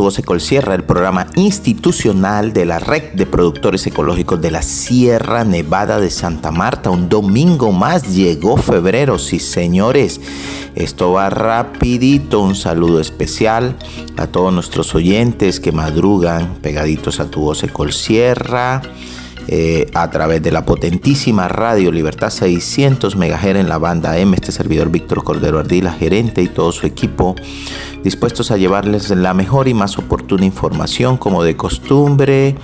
Muy buenos días, bienvenidos a Tu Voz Ecolsierra, el programa institucional de la Red de Productores Ecológicos de la Sierra Nevada de Santa Marta. Un domingo más llegó febrero, sí señores. Esto va rapidito, un saludo especial a todos nuestros oyentes que madrugan pegaditos a Tu Voz Ecolsierra. Eh, a través de la potentísima radio Libertad 600 MHz en la banda M. Este servidor Víctor Cordero Ardila, gerente y todo su equipo, dispuestos a llevarles la mejor y más oportuna información como de costumbre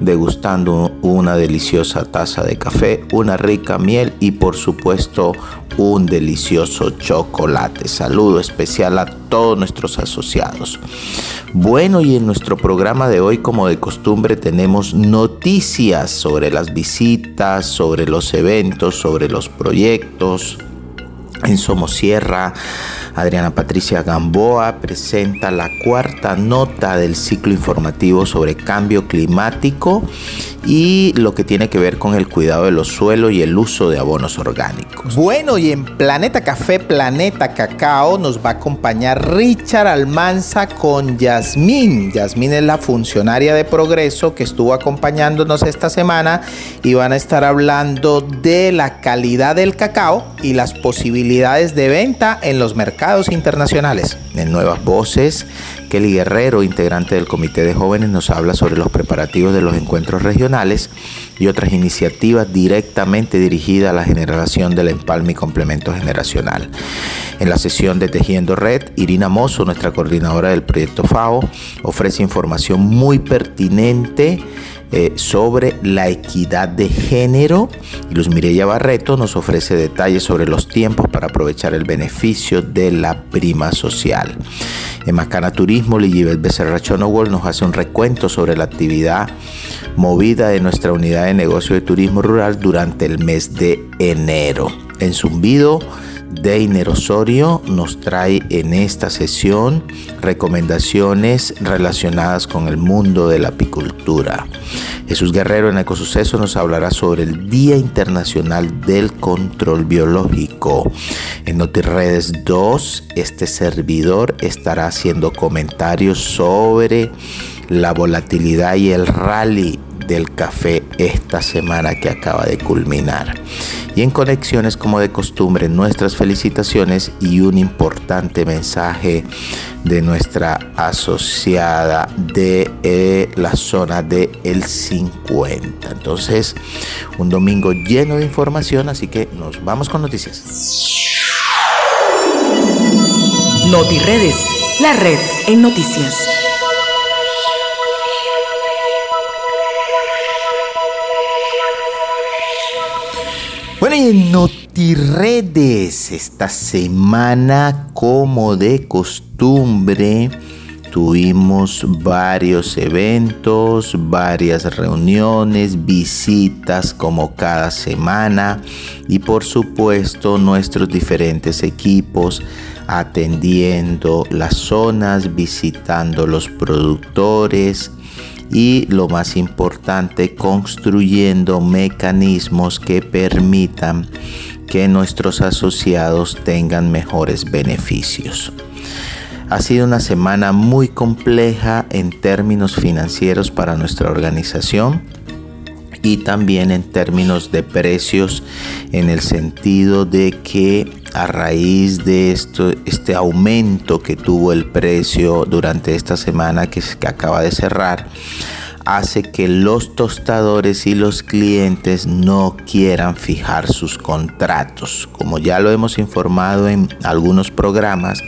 degustando una deliciosa taza de café, una rica miel y por supuesto un delicioso chocolate. Saludo especial a todos nuestros asociados. Bueno, y en nuestro programa de hoy, como de costumbre, tenemos noticias sobre las visitas, sobre los eventos, sobre los proyectos. En Somosierra, Adriana Patricia Gamboa presenta la cuarta nota del ciclo informativo sobre cambio climático y lo que tiene que ver con el cuidado de los suelos y el uso de abonos orgánicos. Bueno, y en Planeta Café, Planeta Cacao nos va a acompañar Richard Almanza con Yasmín. Yasmín es la funcionaria de progreso que estuvo acompañándonos esta semana y van a estar hablando de la calidad del cacao y las posibilidades de venta en los mercados internacionales. En Nuevas Voces, Kelly Guerrero, integrante del Comité de Jóvenes, nos habla sobre los preparativos de los encuentros regionales y otras iniciativas directamente dirigidas a la generación del empalme y complemento generacional. En la sesión de Tejiendo Red, Irina Mozo, nuestra coordinadora del proyecto FAO, ofrece información muy pertinente eh, sobre la equidad de género. Luz Mireya Barreto nos ofrece detalles sobre los tiempos para aprovechar el beneficio de la prima social. En Macana Turismo, Ligibel Becerra Chonowol nos hace un recuento sobre la actividad movida de nuestra unidad de negocio de turismo rural durante el mes de enero. En Zumbido, Deiner Osorio nos trae en esta sesión recomendaciones relacionadas con el mundo de la apicultura. Jesús Guerrero en Ecosuceso nos hablará sobre el Día Internacional del Control Biológico. En NotiRedes 2, este servidor estará haciendo comentarios sobre la volatilidad y el rally del café esta semana que acaba de culminar. Y en conexiones como de costumbre, nuestras felicitaciones y un importante mensaje de nuestra asociada de eh, la zona de el 50. Entonces, un domingo lleno de información, así que nos vamos con noticias. NotiRedes, la red en noticias. Bueno, NotiRedes, esta semana, como de costumbre, tuvimos varios eventos, varias reuniones, visitas como cada semana y por supuesto nuestros diferentes equipos atendiendo las zonas, visitando los productores, y lo más importante, construyendo mecanismos que permitan que nuestros asociados tengan mejores beneficios. Ha sido una semana muy compleja en términos financieros para nuestra organización y también en términos de precios en el sentido de que a raíz de esto, este aumento que tuvo el precio durante esta semana que, que acaba de cerrar, hace que los tostadores y los clientes no quieran fijar sus contratos. Como ya lo hemos informado en algunos programas,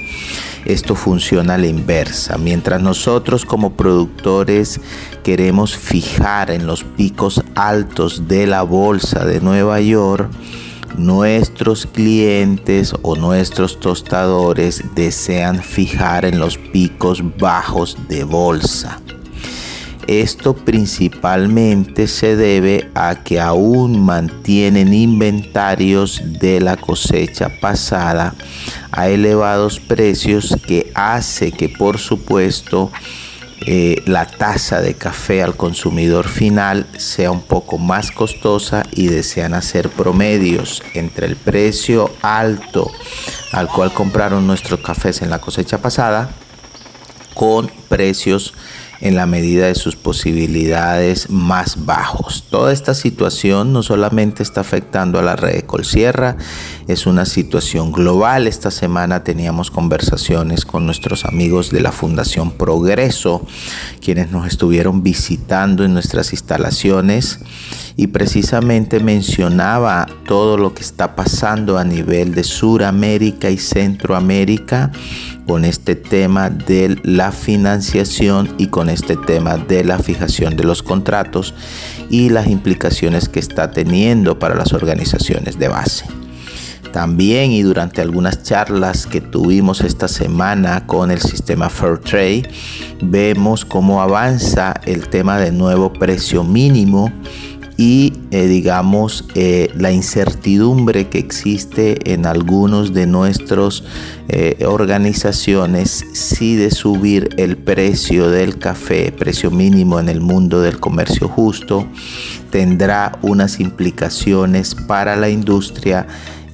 esto funciona a la inversa. Mientras nosotros como productores queremos fijar en los picos altos de la bolsa de Nueva York, nuestros clientes o nuestros tostadores desean fijar en los picos bajos de bolsa. Esto principalmente se debe a que aún mantienen inventarios de la cosecha pasada a elevados precios que hace que por supuesto eh, la tasa de café al consumidor final sea un poco más costosa y desean hacer promedios entre el precio alto al cual compraron nuestros cafés en la cosecha pasada con precios en la medida de sus posibilidades más bajos. Toda esta situación no solamente está afectando a la red de Colsierra, es una situación global. Esta semana teníamos conversaciones con nuestros amigos de la Fundación Progreso, quienes nos estuvieron visitando en nuestras instalaciones y precisamente mencionaba todo lo que está pasando a nivel de Suramérica y Centroamérica con este tema de la financiación y con este tema de la fijación de los contratos y las implicaciones que está teniendo para las organizaciones de base. También y durante algunas charlas que tuvimos esta semana con el sistema Fairtrade, vemos cómo avanza el tema de nuevo precio mínimo y eh, digamos eh, la incertidumbre que existe en algunos de nuestras eh, organizaciones si de subir el precio del café, precio mínimo en el mundo del comercio justo, tendrá unas implicaciones para la industria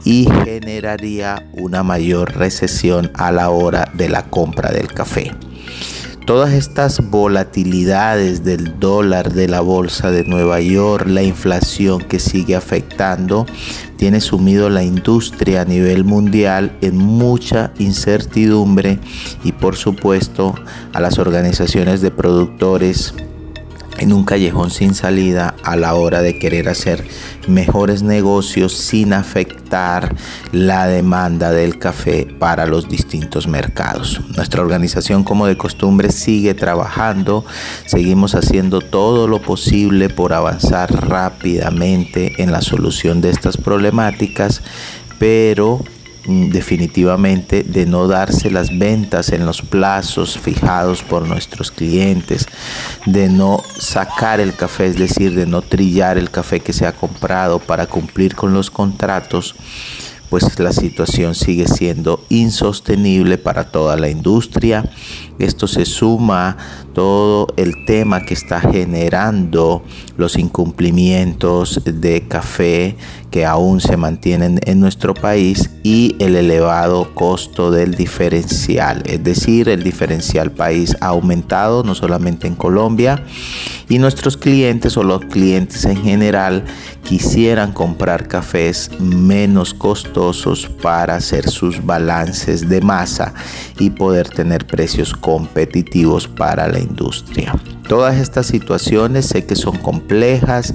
y generaría una mayor recesión a la hora de la compra del café. Todas estas volatilidades del dólar, de la bolsa de Nueva York, la inflación que sigue afectando, tiene sumido la industria a nivel mundial en mucha incertidumbre y por supuesto a las organizaciones de productores en un callejón sin salida a la hora de querer hacer mejores negocios sin afectar la demanda del café para los distintos mercados. Nuestra organización como de costumbre sigue trabajando, seguimos haciendo todo lo posible por avanzar rápidamente en la solución de estas problemáticas, pero definitivamente de no darse las ventas en los plazos fijados por nuestros clientes, de no sacar el café, es decir, de no trillar el café que se ha comprado para cumplir con los contratos pues la situación sigue siendo insostenible para toda la industria. Esto se suma todo el tema que está generando los incumplimientos de café que aún se mantienen en nuestro país y el elevado costo del diferencial. Es decir, el diferencial país ha aumentado no solamente en Colombia y nuestros clientes o los clientes en general quisieran comprar cafés menos costosos para hacer sus balances de masa y poder tener precios competitivos para la industria. Todas estas situaciones sé que son complejas,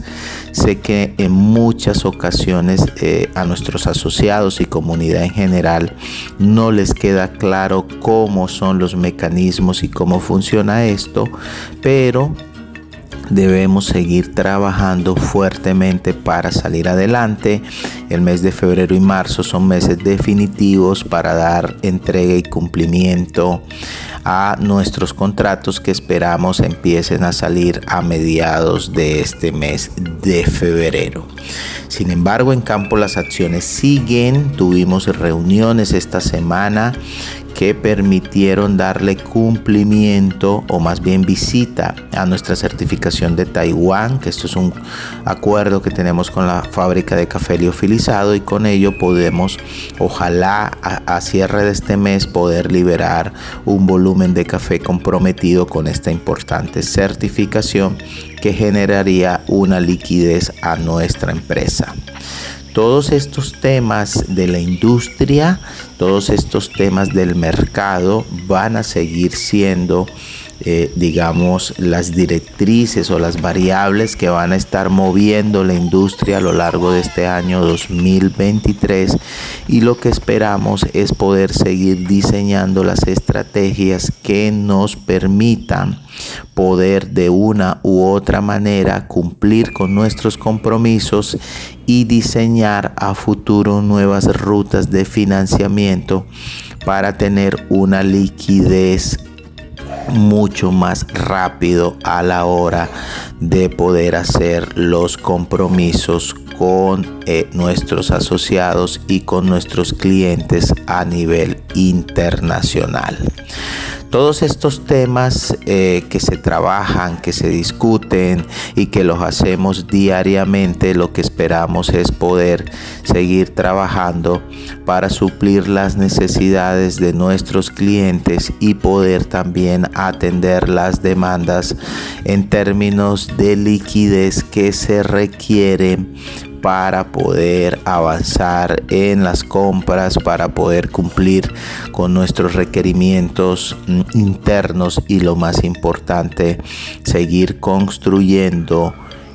sé que en muchas ocasiones eh, a nuestros asociados y comunidad en general no les queda claro cómo son los mecanismos y cómo funciona esto, pero debemos seguir trabajando fuertemente para salir adelante. El mes de febrero y marzo son meses definitivos para dar entrega y cumplimiento a nuestros contratos que esperamos empiecen a salir a mediados de este mes de febrero. Sin embargo, en campo las acciones siguen. Tuvimos reuniones esta semana que permitieron darle cumplimiento o más bien visita a nuestra certificación de Taiwán, que esto es un acuerdo que tenemos con la fábrica de café liofilizado y con ello podemos, ojalá a, cierre de este mes, poder liberar un volumen de café comprometido con esta importante certificación que generaría una liquidez a nuestra empresa todos estos temas de la industria, todos estos temas del mercado van a seguir siendo eh, digamos, las directrices o las variables que van a estar moviendo la industria a lo largo de este año 2023 y lo que esperamos es poder seguir diseñando las estrategias que nos permitan poder de una u otra manera cumplir con nuestros compromisos y diseñar a futuro nuevas rutas de financiamiento para tener una liquidez mucho más rápido a la hora de poder hacer los compromisos con eh, nuestros asociados y con nuestros clientes a nivel internacional. Todos estos temas eh, que se trabajan, que se discuten y que los hacemos diariamente, lo que esperamos es poder seguir trabajando para suplir las necesidades de nuestros clientes y poder también atender las demandas en términos de liquidez que se requieren para poder avanzar en las compras, para poder cumplir con nuestros requerimientos internos y lo más importante, seguir construyendo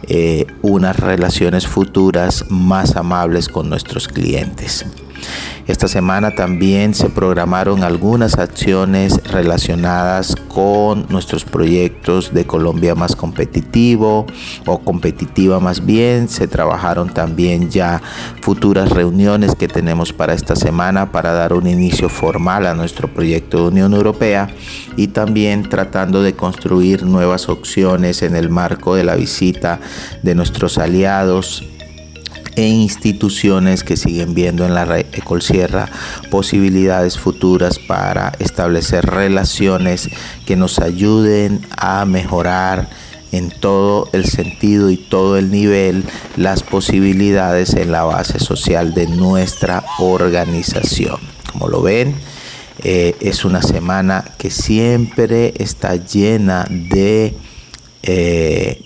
eh, unas relaciones futuras más amables con nuestros clientes. Esta semana también se programaron algunas acciones relacionadas con nuestros proyectos de Colombia más competitivo o competitiva más bien. Se trabajaron también ya futuras reuniones que tenemos para esta semana para dar un inicio formal a nuestro proyecto de Unión Europea y también tratando de construir nuevas opciones en el marco de la visita de nuestros aliados e instituciones que siguen viendo en la red Ecolsierra posibilidades futuras para establecer relaciones que nos ayuden a mejorar en todo el sentido y todo el nivel las posibilidades en la base social de nuestra organización. Como lo ven, eh, es una semana que siempre está llena de eh,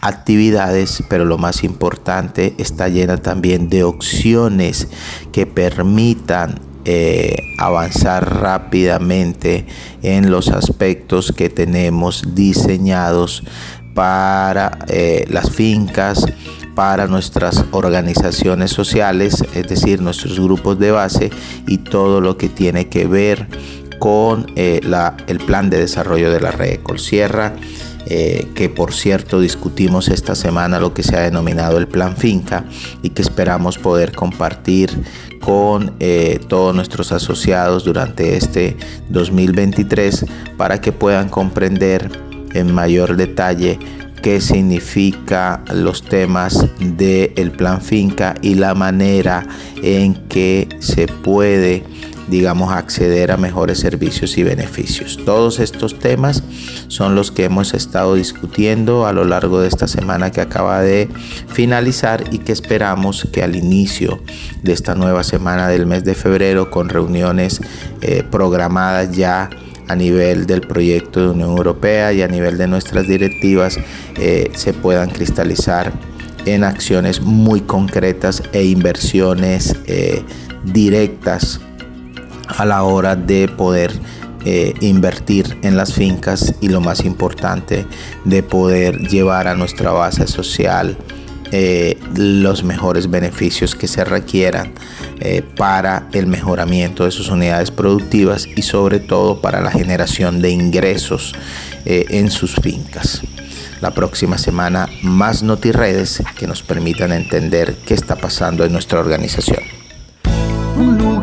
actividades, pero lo más importante está llena también de opciones que permitan eh, avanzar rápidamente en los aspectos que tenemos diseñados para eh, las fincas, para nuestras organizaciones sociales, es decir, nuestros grupos de base y todo lo que tiene que ver con eh, el plan de desarrollo de la red Colsierra eh, que por cierto discutimos esta semana lo que se ha denominado el plan finca y que esperamos poder compartir con eh, todos nuestros asociados durante este 2023 para que puedan comprender en mayor detalle qué significa los temas del plan finca y la manera en que se puede digamos, acceder a mejores servicios y beneficios. Todos estos temas son los que hemos estado discutiendo a lo largo de esta semana que acaba de finalizar y que esperamos que al inicio de esta nueva semana del mes de febrero con reuniones eh, programadas ya a nivel del proyecto de Unión Europea y a nivel de nuestras directivas eh, se puedan cristalizar en acciones muy concretas e inversiones eh, directas a la hora de poder eh, invertir en las fincas y lo más importante de poder llevar a nuestra base social eh, los mejores beneficios que se requieran eh, para el mejoramiento de sus unidades productivas y sobre todo para la generación de ingresos en sus fincas. La próxima semana más notiredes que nos permitan entender qué está pasando en nuestra organización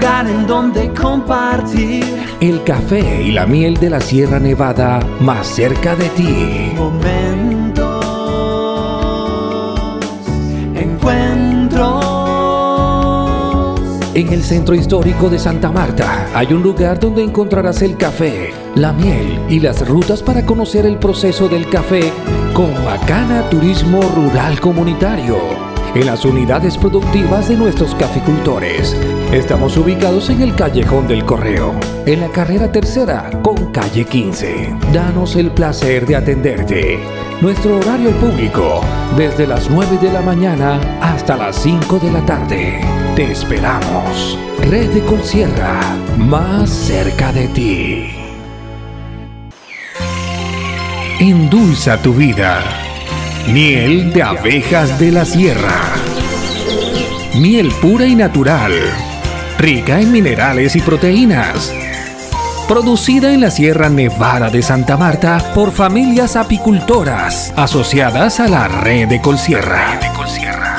lugar en donde compartir el café y la miel de la Sierra Nevada más cerca de ti. Momentos, encuentros. En el centro histórico de Santa Marta hay un lugar donde encontrarás el café, la miel y las rutas para conocer el proceso del café con Bacana Turismo Rural Comunitario en las unidades productivas de nuestros caficultores. Estamos ubicados en el Callejón del Correo, en la carrera tercera con calle 15. Danos el placer de atenderte. Nuestro horario público, desde las 9 de la mañana hasta las 5 de la tarde. Te esperamos. Red de Colsierra, más cerca de ti. Endulza tu vida Miel de abejas de la sierra. Miel pura y natural. Rica en minerales y proteínas. Producida en la Sierra Nevada de Santa Marta por familias apicultoras asociadas a la red de Colsierra.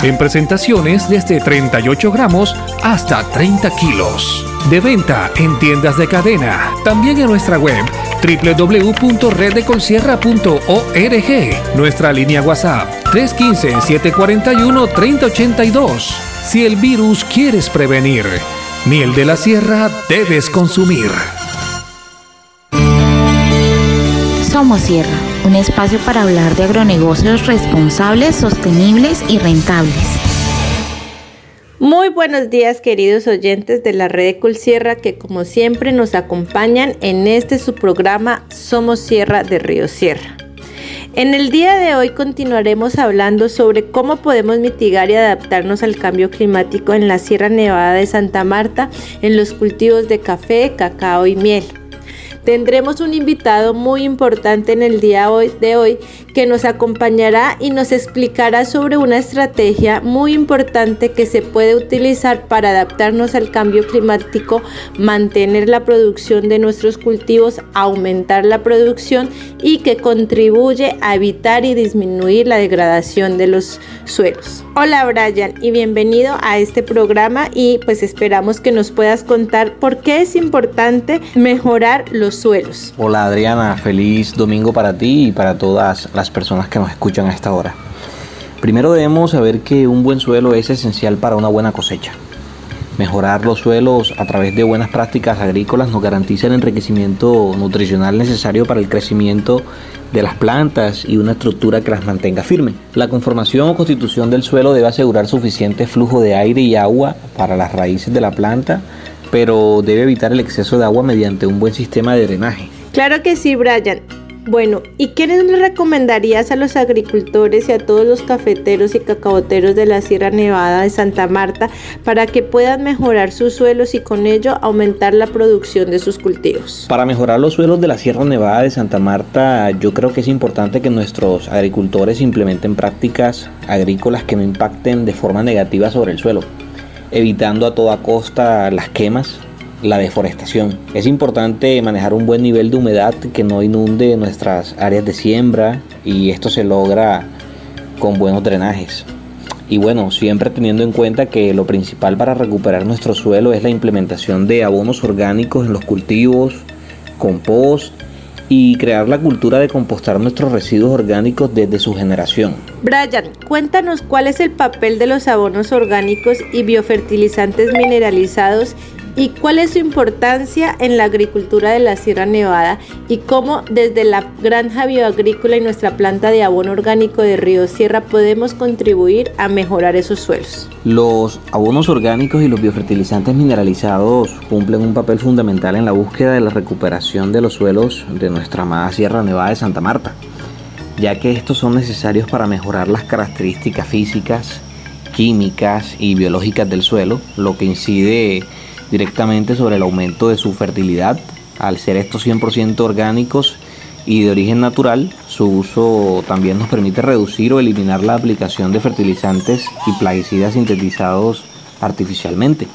En presentaciones desde 38 gramos hasta 30 kilos. De venta en tiendas de cadena. También en nuestra web www.reddecolsierra.org. Nuestra línea WhatsApp 315-741-3082. Si el virus quieres prevenir, miel de la sierra debes consumir. Somos Sierra, un espacio para hablar de agronegocios responsables, sostenibles y rentables. Muy buenos días queridos oyentes de la red de Colsierra que como siempre nos acompañan en este su programa Somos Sierra de Río Sierra. En el día de hoy continuaremos hablando sobre cómo podemos mitigar y adaptarnos al cambio climático en la Sierra Nevada de Santa Marta en los cultivos de café, cacao y miel. Tendremos un invitado muy importante en el día de hoy que nos acompañará y nos explicará sobre una estrategia muy importante que se puede utilizar para adaptarnos al cambio climático, mantener la producción de nuestros cultivos, aumentar la producción y que contribuye a evitar y disminuir la degradación de los suelos. Hola Brian y bienvenido a este programa y pues esperamos que nos puedas contar por qué es importante mejorar los suelos. Hola Adriana, feliz domingo para ti y para todas las personas que nos escuchan a esta hora. Primero debemos saber que un buen suelo es esencial para una buena cosecha. Mejorar los suelos a través de buenas prácticas agrícolas nos garantiza el enriquecimiento nutricional necesario para el crecimiento de las plantas y una estructura que las mantenga firmes. La conformación o constitución del suelo debe asegurar suficiente flujo de aire y agua para las raíces de la planta, pero debe evitar el exceso de agua mediante un buen sistema de drenaje. Claro que sí, Brian. Bueno, ¿y qué le recomendarías a los agricultores y a todos los cafeteros y cacaboteros de la Sierra Nevada de Santa Marta para que puedan mejorar sus suelos y con ello aumentar la producción de sus cultivos? Para mejorar los suelos de la Sierra Nevada de Santa Marta, yo creo que es importante que nuestros agricultores implementen prácticas agrícolas que no impacten de forma negativa sobre el suelo, evitando a toda costa las quemas la deforestación. Es importante manejar un buen nivel de humedad que no inunde nuestras áreas de siembra y esto se logra con buenos drenajes. Y bueno, siempre teniendo en cuenta que lo principal para recuperar nuestro suelo es la implementación de abonos orgánicos en los cultivos, compost y crear la cultura de compostar nuestros residuos orgánicos desde su generación. Brian, cuéntanos cuál es el papel de los abonos orgánicos y biofertilizantes mineralizados y cuál es su importancia en la agricultura de la Sierra Nevada y cómo desde la granja bioagrícola y nuestra planta de abono orgánico de Río Sierra podemos contribuir a mejorar esos suelos. Los abonos orgánicos y los biofertilizantes mineralizados cumplen un papel fundamental en la búsqueda de la recuperación de los suelos de nuestra amada Sierra Nevada de Santa Marta, ya que estos son necesarios para mejorar las características físicas, químicas y biológicas del suelo, lo que incide directamente sobre el aumento de su fertilidad. Al ser estos 100% orgánicos y de origen natural, su uso también nos permite reducir o eliminar la aplicación de fertilizantes y plaguicidas sintetizados artificialmente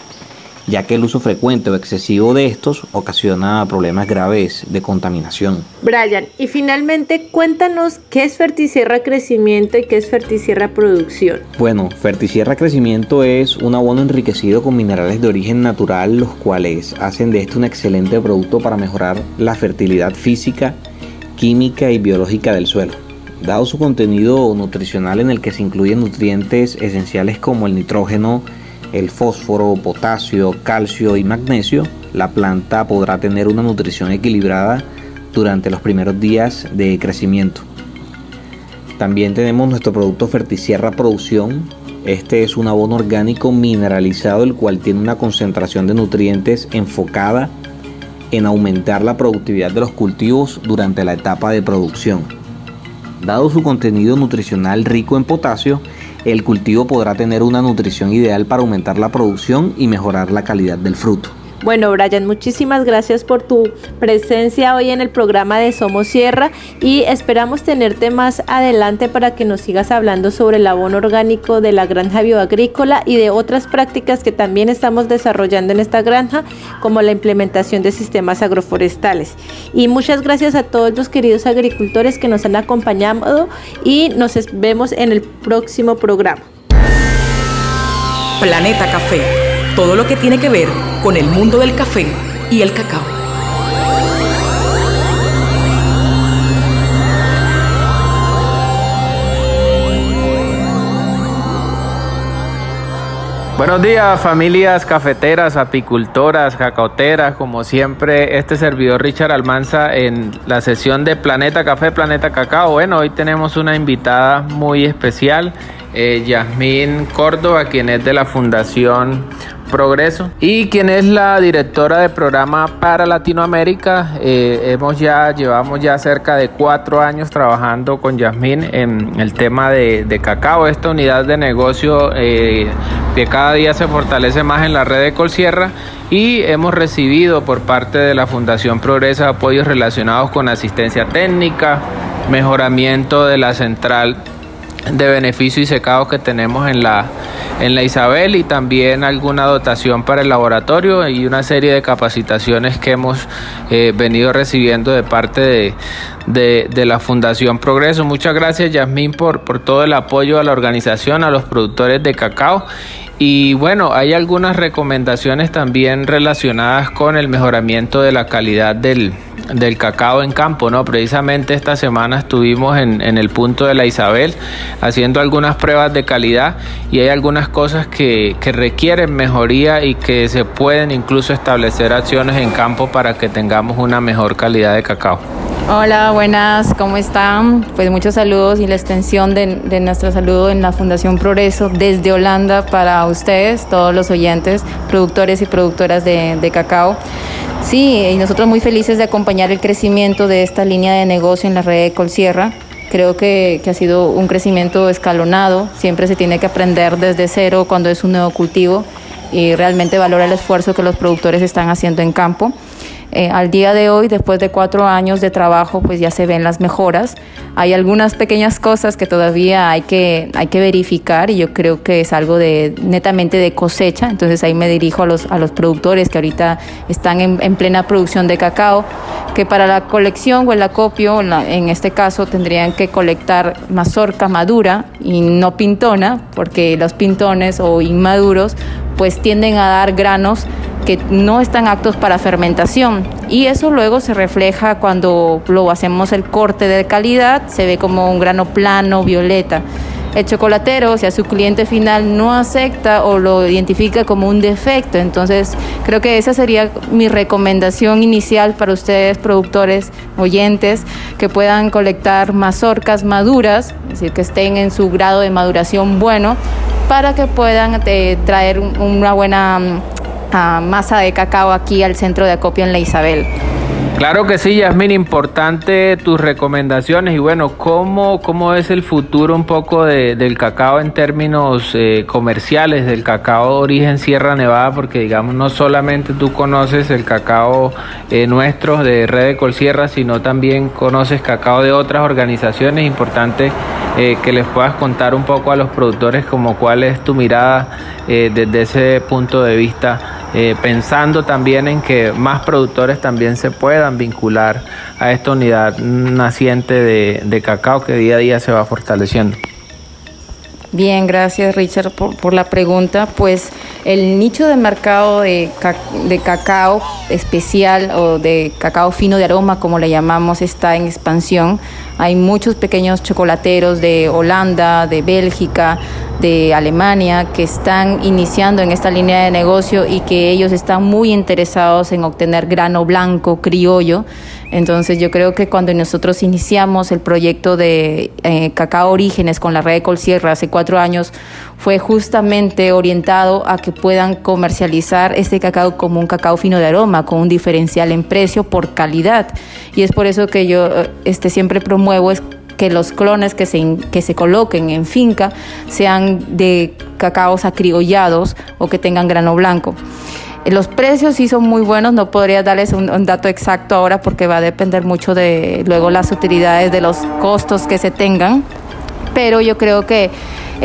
ya que el uso frecuente o excesivo de estos ocasiona problemas graves de contaminación. Brian, y finalmente cuéntanos qué es Fertisierra Crecimiento y qué es Fertisierra Producción. Bueno, Fertisierra Crecimiento es un abono enriquecido con minerales de origen natural, los cuales hacen de este un excelente producto para mejorar la fertilidad física, química y biológica del suelo. Dado su contenido nutricional en el que se incluyen nutrientes esenciales como el nitrógeno, el fósforo, potasio, calcio y magnesio, la planta podrá tener una nutrición equilibrada durante los primeros días de crecimiento. También tenemos nuestro producto Fertisierra Producción. Este es un abono orgánico mineralizado el cual tiene una concentración de nutrientes enfocada en aumentar la productividad de los cultivos durante la etapa de producción. Dado su contenido nutricional rico en potasio, el cultivo podrá tener una nutrición ideal para aumentar la producción y mejorar la calidad del fruto. Bueno, Brian, muchísimas gracias por tu presencia hoy en el programa de Somos Sierra y esperamos tenerte más adelante para que nos sigas hablando sobre el abono orgánico de la granja bioagrícola y de otras prácticas que también estamos desarrollando en esta granja, como la implementación de sistemas agroforestales. Y muchas gracias a todos los queridos agricultores que nos han acompañado y nos vemos en el próximo programa. Planeta Café todo lo que tiene que ver con el mundo del café y el cacao. Buenos días familias cafeteras, apicultoras, cacauteras, como siempre este servidor Richard Almanza en la sesión de Planeta Café, Planeta Cacao. Bueno, hoy tenemos una invitada muy especial, eh, Yasmín Córdoba, quien es de la Fundación Progreso y quien es la directora de programa para Latinoamérica. Eh, hemos ya, llevamos ya cerca de cuatro años trabajando con Yasmín en el tema de, cacao, esta unidad de negocio eh, que cada día se fortalece más en la red de Colsierra y hemos recibido por parte de la Fundación Progreso apoyos relacionados con asistencia técnica, mejoramiento de la central de beneficio y secados que tenemos en la en la Isabel y también alguna dotación para el laboratorio y una serie de capacitaciones que hemos eh, venido recibiendo de parte de, de, la Fundación Progreso. Muchas gracias Yasmín por, por todo el apoyo a la organización, a los productores de cacao y bueno, hay algunas recomendaciones también relacionadas con el mejoramiento de la calidad del, cacao en campo, ¿no? Precisamente esta semana estuvimos en, el punto de la Isabel haciendo algunas pruebas de calidad y hay algunas cosas que, que requieren mejoría y que se pueden incluso establecer acciones en campo para que tengamos una mejor calidad de cacao. Hola, buenas, ¿cómo están? Pues muchos saludos y la extensión de, nuestro saludo en la Fundación Progreso desde Holanda para ustedes, todos los oyentes, productores y productoras de, cacao. Sí, y nosotros muy felices de acompañar el crecimiento de esta línea de negocio en la red de Colsierra. Creo que, que ha sido un crecimiento escalonado, siempre se tiene que aprender desde cero cuando es un nuevo cultivo y realmente valora el esfuerzo que los productores están haciendo en campo. Eh, al día de hoy, después de cuatro años de trabajo, pues ya se ven las mejoras. Hay algunas pequeñas cosas que todavía hay que, hay que verificar y yo creo que es algo de netamente de cosecha. Entonces ahí me dirijo a los, a los productores que ahorita están en, plena producción de cacao, que para la colección o el acopio, en, este caso, tendrían que colectar mazorca madura y no pintona, porque los pintones o inmaduros pues tienden a dar granos que no están aptos para fermentación y eso luego se refleja cuando lo hacemos el corte de calidad, se ve como un grano plano, violeta. El chocolatero, si a su cliente final no acepta o lo identifica como un defecto, entonces creo que esa sería mi recomendación inicial para ustedes, productores, oyentes, que puedan colectar mazorcas maduras, es decir, que estén en su grado de maduración bueno, para que puedan eh, traer una buena masa de cacao aquí al centro de acopio en la Isabel. Claro que sí, Yasmin, importante tus recomendaciones y bueno, ¿cómo, cómo es el futuro un poco del cacao en términos eh, comerciales, del cacao de origen Sierra Nevada? Porque digamos, no solamente tú conoces el cacao eh, nuestro de Red de Colsierra, sino también conoces cacao de otras organizaciones. Importante eh, que les puedas contar un poco a los productores como cuál es tu mirada desde ese punto de vista eh, pensando también en que más productores también se puedan vincular a esta unidad naciente de, cacao que día a día se va fortaleciendo. Bien, gracias Richard por, la pregunta. Pues el nicho de mercado de, de, cacao especial o de cacao fino de aroma, como le llamamos, está en expansión. Hay muchos pequeños chocolateros de Holanda, de Bélgica, de Alemania que están iniciando en esta línea de negocio y que ellos están muy interesados en obtener grano blanco criollo. Entonces yo creo que cuando nosotros iniciamos el proyecto de eh, Cacao Orígenes con la red de Colsierra hace cuatro años, fue justamente orientado a que puedan comercializar este cacao como un cacao fino de aroma, con un diferencial en precio por calidad. Y es por eso que yo eh, este, siempre promuevo que los clones que se, que se coloquen en finca sean de cacaos acriollados o que tengan grano blanco. Los precios sí son muy buenos, no podría darles un, dato exacto ahora porque va a depender mucho de luego las utilidades de los costos que se tengan, pero yo creo que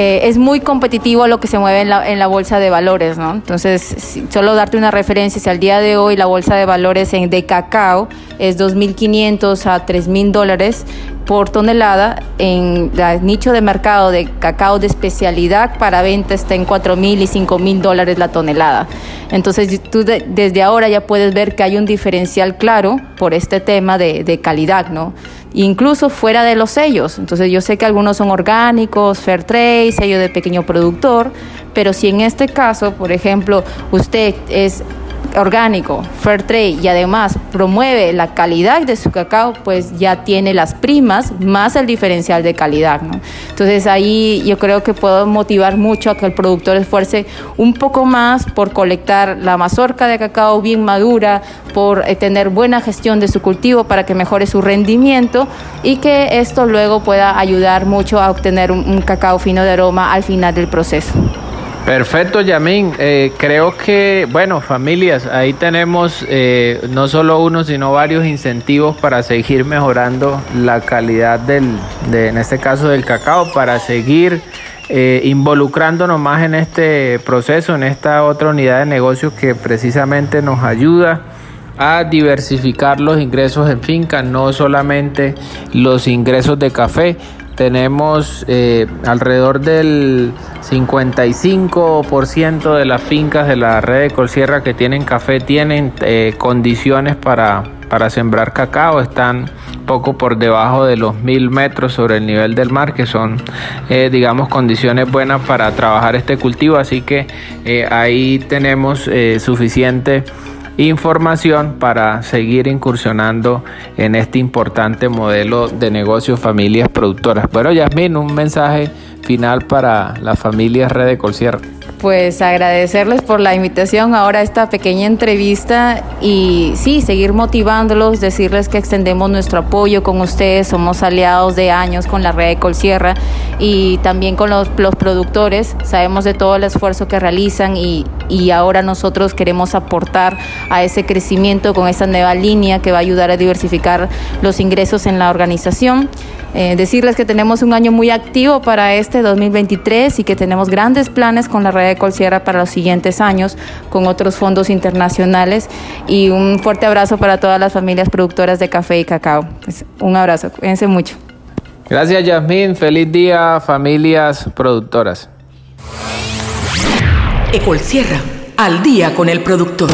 eh, es muy competitivo lo que se mueve en la, bolsa de valores, ¿no? Entonces, solo darte una referencia, si al día de hoy la bolsa de valores en, de cacao es 2.500 a 3.000 dólares, por tonelada. En el nicho de mercado de cacao de especialidad para venta está en 4 mil y 5 mil dólares la tonelada. Entonces tú desde ahora ya puedes ver que hay un diferencial claro por este tema de, de calidad, ¿no? Incluso fuera de los sellos. Entonces yo sé que algunos son orgánicos, fair trade, sello de pequeño productor, pero si en este caso, por ejemplo, usted es orgánico, fair trade y además promueve la calidad de su cacao, pues ya tiene las primas más el diferencial de calidad. ¿no? Entonces ahí yo creo que puedo motivar mucho a que el productor esfuerce un poco más por colectar la mazorca de cacao bien madura, por eh, tener buena gestión de su cultivo para que mejore su rendimiento y que esto luego pueda ayudar mucho a obtener un cacao fino de aroma al final del proceso. Perfecto, Yamín. Eh, creo que, bueno, familias, ahí tenemos eh, no solo uno, sino varios incentivos para seguir mejorando la calidad del, de, en este caso, del cacao, para seguir eh, involucrándonos más en este proceso, en esta otra unidad de negocio que precisamente nos ayuda a diversificar los ingresos en finca, no solamente los ingresos de café, tenemos eh, alrededor del 55% de las fincas de la red de Colsierra que tienen café tienen eh, condiciones para, para sembrar cacao, están poco por debajo de los mil metros sobre el nivel del mar, que son, eh, digamos, condiciones buenas para trabajar este cultivo. Así que ahí tenemos suficiente información para seguir incursionando en este importante modelo de negocios familias productoras. Bueno, Yasmin, un mensaje final para las familias Red de pues agradecerles por la invitación ahora a esta pequeña entrevista y sí, seguir motivándolos, decirles que extendemos nuestro apoyo con ustedes, somos aliados de años con la red de Colsierra y también con los, productores, sabemos de todo el esfuerzo que realizan y, y ahora nosotros queremos aportar a ese crecimiento con esta nueva línea que va a ayudar a diversificar los ingresos en la organización. Eh, decirles que tenemos un año muy activo para este 2023 y que tenemos grandes planes con la red de Colsierra para los siguientes años con otros fondos internacionales y un fuerte abrazo para todas las familias productoras de café y cacao. Pues, un abrazo, cuídense mucho. Gracias Yasmín, feliz día familias productoras. Ecolsierra, al día con el productor.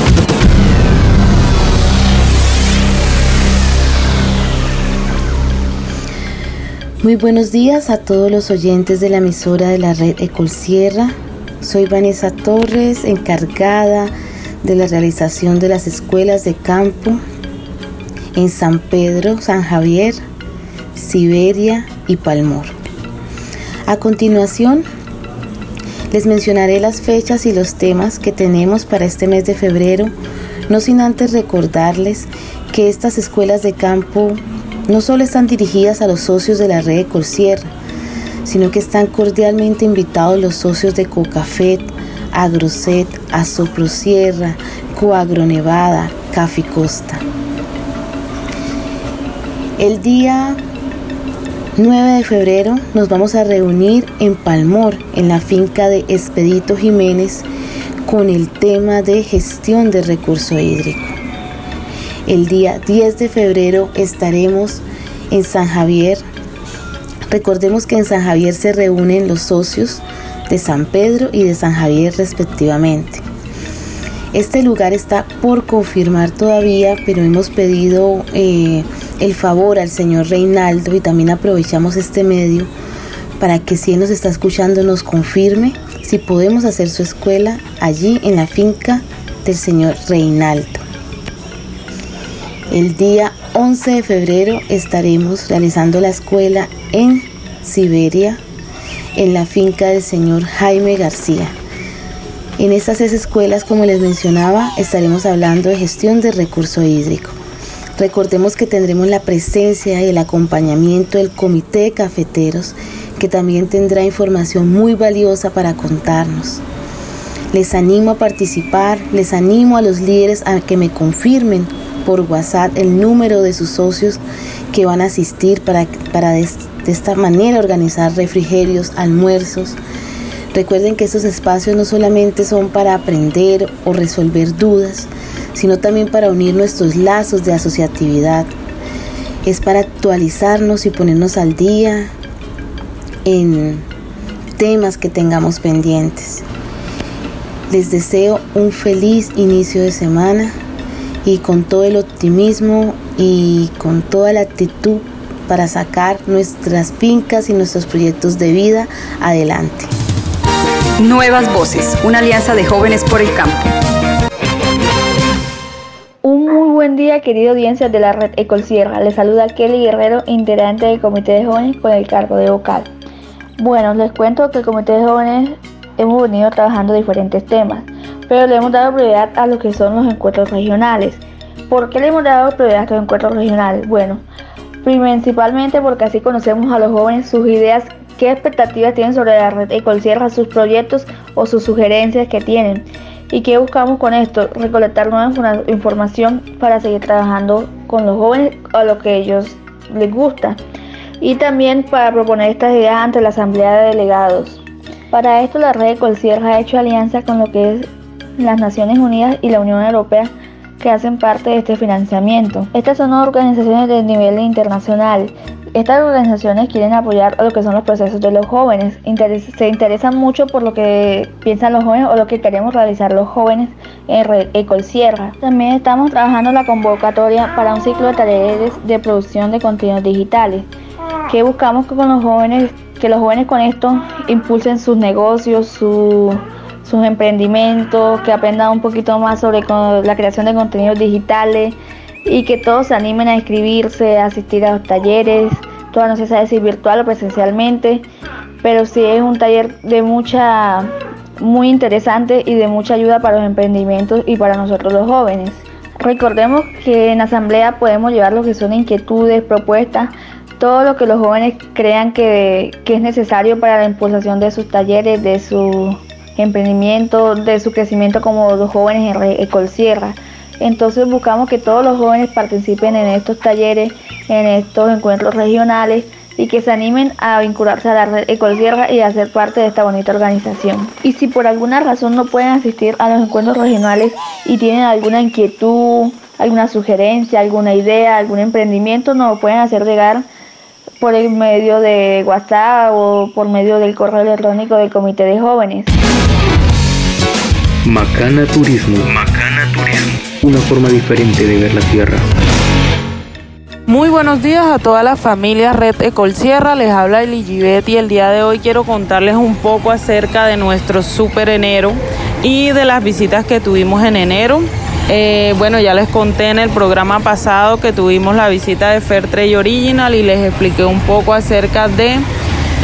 Muy buenos días a todos los oyentes de la emisora de la red Ecolsierra. Soy Vanessa Torres, encargada de la realización de las escuelas de campo en San Pedro, San Javier, Siberia y Palmor. A continuación, les mencionaré las fechas y los temas que tenemos para este mes de febrero, no sin antes recordarles que estas escuelas de campo no solo están dirigidas a los socios de la red de Colsierra, sino que están cordialmente invitados los socios de Cocafet, Agrocet, Asoprosierra, Coagronevada, Café Costa. El día 9 de febrero nos vamos a reunir en Palmor, en la finca de Expedito Jiménez, con el tema de gestión de recurso hídrico. El día 10 de febrero estaremos en San Javier. Recordemos que en San Javier se reúnen los socios de San Pedro y de San Javier respectivamente. Este lugar está por confirmar todavía, pero hemos pedido eh, el favor al señor Reinaldo y también aprovechamos este medio para que si él nos está escuchando nos confirme si podemos hacer su escuela allí en la finca del señor Reinaldo. El día 11 de febrero estaremos realizando la escuela en Siberia, en la finca del señor Jaime García. En estas seis escuelas, como les mencionaba, estaremos hablando de gestión de recurso hídrico. Recordemos que tendremos la presencia y el acompañamiento del Comité de Cafeteros, que también tendrá información muy valiosa para contarnos. Les animo a participar, les animo a los líderes a que me confirmen por WhatsApp el número de sus socios que van a asistir para, para de, esta manera organizar refrigerios, almuerzos. Recuerden que estos espacios no solamente son para aprender o resolver dudas, sino también para unir nuestros lazos de asociatividad. es para actualizarnos y ponernos al día en temas que tengamos pendientes. Les deseo un feliz inicio de semana y con todo el optimismo y con toda la actitud para sacar nuestras fincas y nuestros proyectos de vida adelante. Nuevas Voces, una alianza de jóvenes por el campo. Un muy buen día, querido audiencia de la red Ecolsierra. Les saluda Kelly Guerrero, integrante del Comité de Jóvenes con el cargo de vocal. Bueno, les cuento que el Comité de Jóvenes hemos venido trabajando diferentes temas, pero le hemos dado prioridad a lo que son los encuentros regionales. ¿Por qué le hemos dado prioridad a estos encuentros regionales? Bueno, principalmente porque así conocemos a los jóvenes sus ideas, qué expectativas tienen sobre la red Ecolsierra, sus proyectos o sus sugerencias que tienen. ¿Y qué buscamos con esto? Recolectar nueva información para seguir trabajando con los jóvenes a lo que ellos les gusta. Y también para proponer estas ideas ante la Asamblea de Delegados. Para esto la red Ecolsierra ha hecho alianza con lo que es las Naciones Unidas y la Unión Europea que hacen parte de este financiamiento. Estas son organizaciones de nivel internacional. Estas organizaciones quieren apoyar lo que son los procesos de los jóvenes. se interesan mucho por lo que piensan los jóvenes o lo que queremos realizar los jóvenes en Red Sierra. También estamos trabajando la convocatoria para un ciclo de talleres de producción de contenidos digitales que buscamos con los jóvenes que los jóvenes con esto impulsen sus negocios, su sus emprendimientos, que aprendan un poquito más sobre la creación de contenidos digitales y que todos se animen a inscribirse, a asistir a los talleres. Todavía no se sabe si virtual o presencialmente, pero sí es un taller de mucha, muy interesante y de mucha ayuda para los emprendimientos y para nosotros los jóvenes. Recordemos que en asamblea podemos llevar lo que son inquietudes, propuestas, todo lo que los jóvenes crean que, que es necesario para la impulsación de sus talleres, de su emprendimiento, de su crecimiento como los jóvenes en Ecolsierra. Entonces buscamos que todos los jóvenes participen en estos talleres, en estos encuentros regionales y que se animen a vincularse a la red Ecolsierra y a ser parte de esta bonita organización. Y si por alguna razón no pueden asistir a los encuentros regionales y tienen alguna inquietud, alguna sugerencia, alguna idea, algún emprendimiento, nos lo pueden hacer llegar por el medio de WhatsApp o por medio del correo electrónico del Comité de Jóvenes. Macana Turismo. Macana Turismo. Una forma diferente de ver la tierra. Muy buenos días a toda la familia Red Ecol Sierra, les habla Eligibet y el día de hoy quiero contarles un poco acerca de nuestro super enero y de las visitas que tuvimos en enero. Eh, bueno, ya les conté en el programa pasado que tuvimos la visita de Fairtrade Original y les expliqué un poco acerca de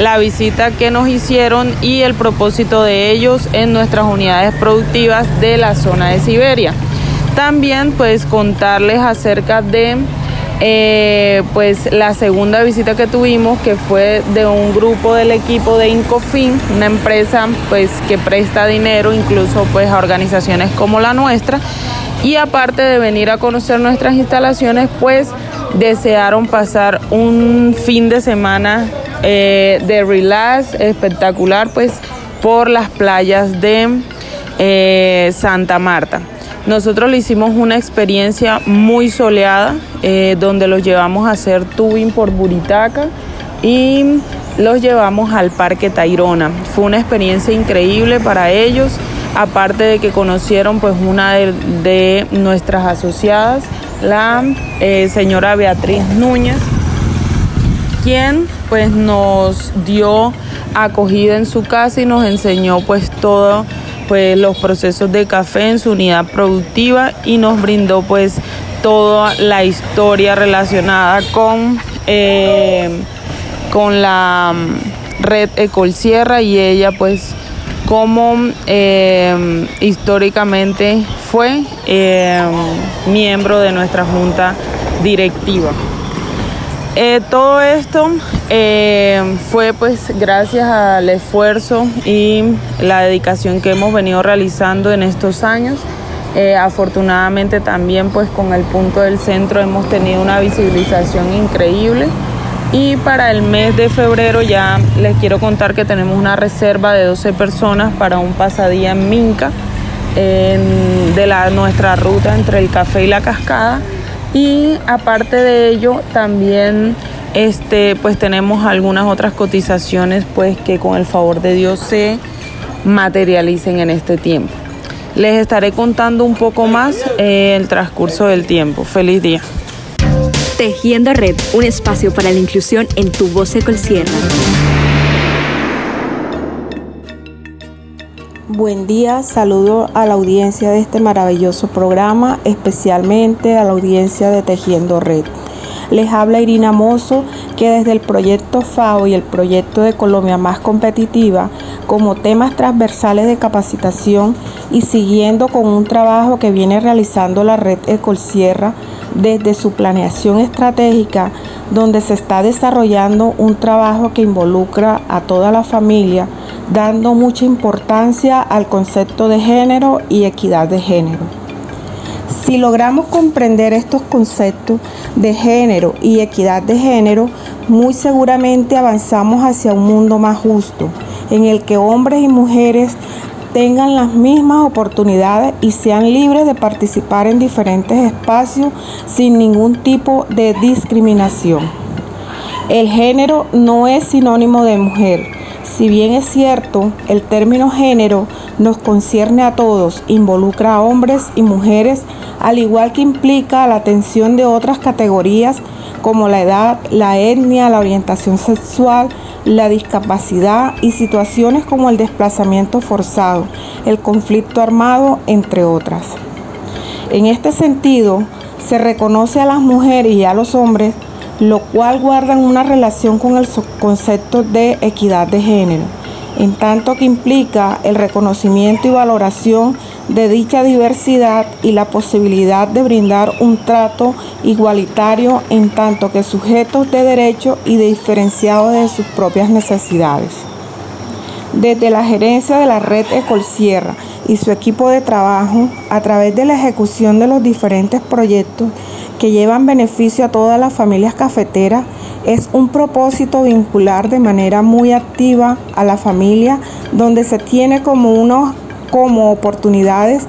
la visita que nos hicieron y el propósito de ellos en nuestras unidades productivas de la zona de Siberia. También pues contarles acerca de eh, pues la segunda visita que tuvimos que fue de un grupo del equipo de Incofin, una empresa pues que presta dinero incluso pues a organizaciones como la nuestra y aparte de venir a conocer nuestras instalaciones pues desearon pasar un fin de semana eh, de relax espectacular, pues por las playas de eh, Santa Marta. Nosotros le hicimos una experiencia muy soleada, eh, donde los llevamos a hacer tubing por Buritaca y los llevamos al Parque Tairona. Fue una experiencia increíble para ellos, aparte de que conocieron pues una de, de nuestras asociadas, la señora Beatriz Núñez, quien pues nos dio acogida en su casa y nos enseñó pues todo pues los procesos de café en su unidad productiva y nos brindó pues toda la historia relacionada con, eh, con la mm, red Ecolsierra y ella pues como eh, históricamente fue eh, miembro de nuestra junta directiva. Eh, todo esto eh, fue pues gracias al esfuerzo y la dedicación que hemos venido realizando en estos años. Eh, afortunadamente también pues con el punto del centro hemos tenido una visibilización increíble y para el mes de febrero ya les quiero contar que tenemos una reserva de 12 personas para un pasadía en Minca de la, nuestra ruta entre el café y la cascada Y aparte de ello, también este, pues tenemos algunas otras cotizaciones pues que con el favor de Dios se materialicen en este tiempo. Les estaré contando un poco más el transcurso del tiempo. Feliz día. Tejiendo Red, un espacio para la inclusión en tu voz Sierra. Buen día, saludo a la audiencia de este maravilloso programa, especialmente a la audiencia de Tejiendo Red. Les habla Irina Mozo, que desde el proyecto FAO y el proyecto de Colombia Más Competitiva, como temas transversales de capacitación y siguiendo con un trabajo que viene realizando la red Ecolsierra desde su planeación estratégica, donde se está desarrollando un trabajo que involucra a toda la familia, dando mucha importancia al concepto de género y equidad de género. Si logramos comprender estos conceptos de género y equidad de género, muy seguramente avanzamos hacia un mundo más justo, en el que hombres y mujeres tengan las mismas oportunidades y sean libres de participar en diferentes espacios sin ningún tipo de discriminación. El género no es sinónimo de mujer. Si bien es cierto, el término género nos concierne a todos, involucra a hombres y mujeres al igual que implica la atención de otras categorías como la edad, la etnia, la orientación sexual, la discapacidad y situaciones como el desplazamiento forzado, el conflicto armado, entre otras. En este sentido, se reconoce a las mujeres y a los hombres, lo cual guardan una relación con el concepto de equidad de género, en tanto que implica el reconocimiento y valoración de dicha diversidad y la posibilidad de brindar un trato igualitario en tanto que sujetos de derecho y diferenciados de sus propias necesidades. Desde la gerencia de la red Ecolsierra y su equipo de trabajo, a través de la ejecución de los diferentes proyectos que llevan beneficio a todas las familias cafeteras, es un propósito vincular de manera muy activa a la familia, donde se tiene como unos como oportunidades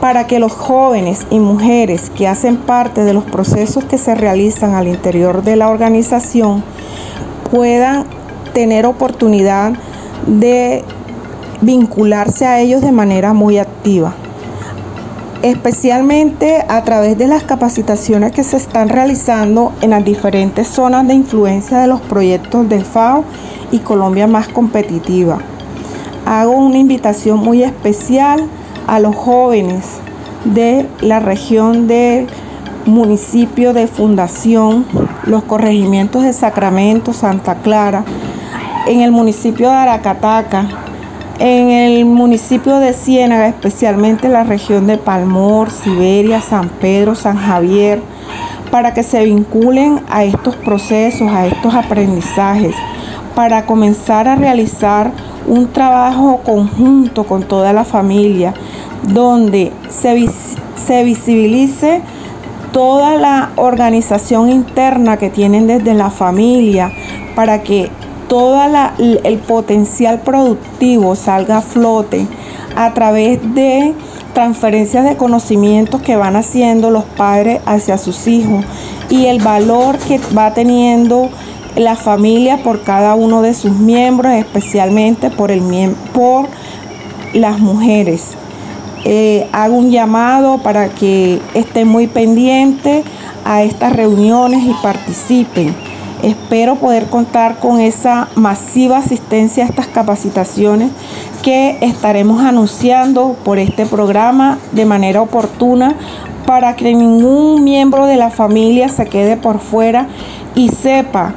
para que los jóvenes y mujeres que hacen parte de los procesos que se realizan al interior de la organización puedan tener oportunidad de vincularse a ellos de manera muy activa, especialmente a través de las capacitaciones que se están realizando en las diferentes zonas de influencia de los proyectos del FAO y Colombia más competitiva. Hago una invitación muy especial a los jóvenes de la región del municipio de Fundación, los corregimientos de Sacramento, Santa Clara, en el municipio de Aracataca, en el municipio de Ciénaga, especialmente la región de Palmor, Siberia, San Pedro, San Javier, para que se vinculen a estos procesos, a estos aprendizajes, para comenzar a realizar un trabajo conjunto con toda la familia, donde se, se visibilice toda la organización interna que tienen desde la familia para que todo el potencial productivo salga a flote a través de transferencias de conocimientos que van haciendo los padres hacia sus hijos y el valor que va teniendo la familia por cada uno de sus miembros, especialmente por, el, por las mujeres. Eh, hago un llamado para que estén muy pendientes a estas reuniones y participen. Espero poder contar con esa masiva asistencia a estas capacitaciones que estaremos anunciando por este programa de manera oportuna para que ningún miembro de la familia se quede por fuera y sepa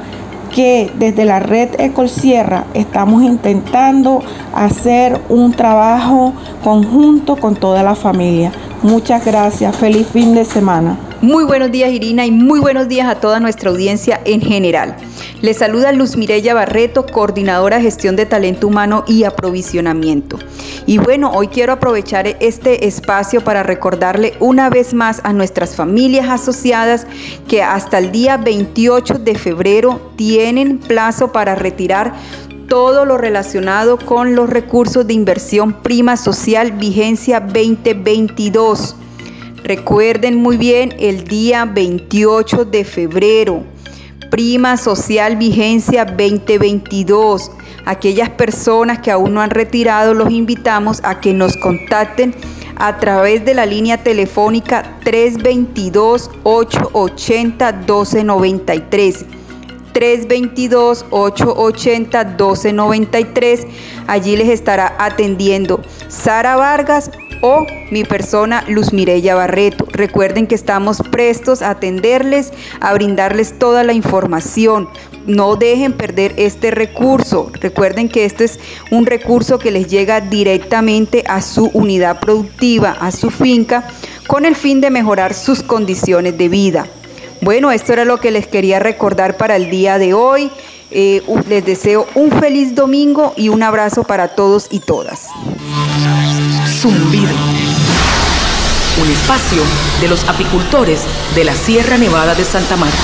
que desde la red Ecolsierra estamos intentando hacer un trabajo conjunto con toda la familia. Muchas gracias, feliz fin de semana. Muy buenos días Irina y muy buenos días a toda nuestra audiencia en general. Les saluda Luz Mirella Barreto, coordinadora de gestión de talento humano y aprovisionamiento. Y bueno, hoy quiero aprovechar este espacio para recordarle una vez más a nuestras familias asociadas que hasta el día 28 de febrero tienen plazo para retirar todo lo relacionado con los recursos de inversión prima social vigencia 2022 Recuerden muy bien el día 28 de febrero. Prima Social Vigencia 2022. Aquellas personas que aún no han retirado, los invitamos a que nos contacten a través de la línea telefónica 322-880-1293. 322-880-1293. Allí les estará atendiendo Sara Vargas o mi persona Luz Mirella Barreto. Recuerden que estamos prestos a atenderles, a brindarles toda la información. No dejen perder este recurso. Recuerden que este es un recurso que les llega directamente a su unidad productiva, a su finca, con el fin de mejorar sus condiciones de vida. Bueno, esto era lo que les quería recordar para el día de hoy. Eh, les deseo un feliz domingo y un abrazo para todos y todas. Zumbido. Un espacio de los apicultores de la Sierra Nevada de Santa Marta.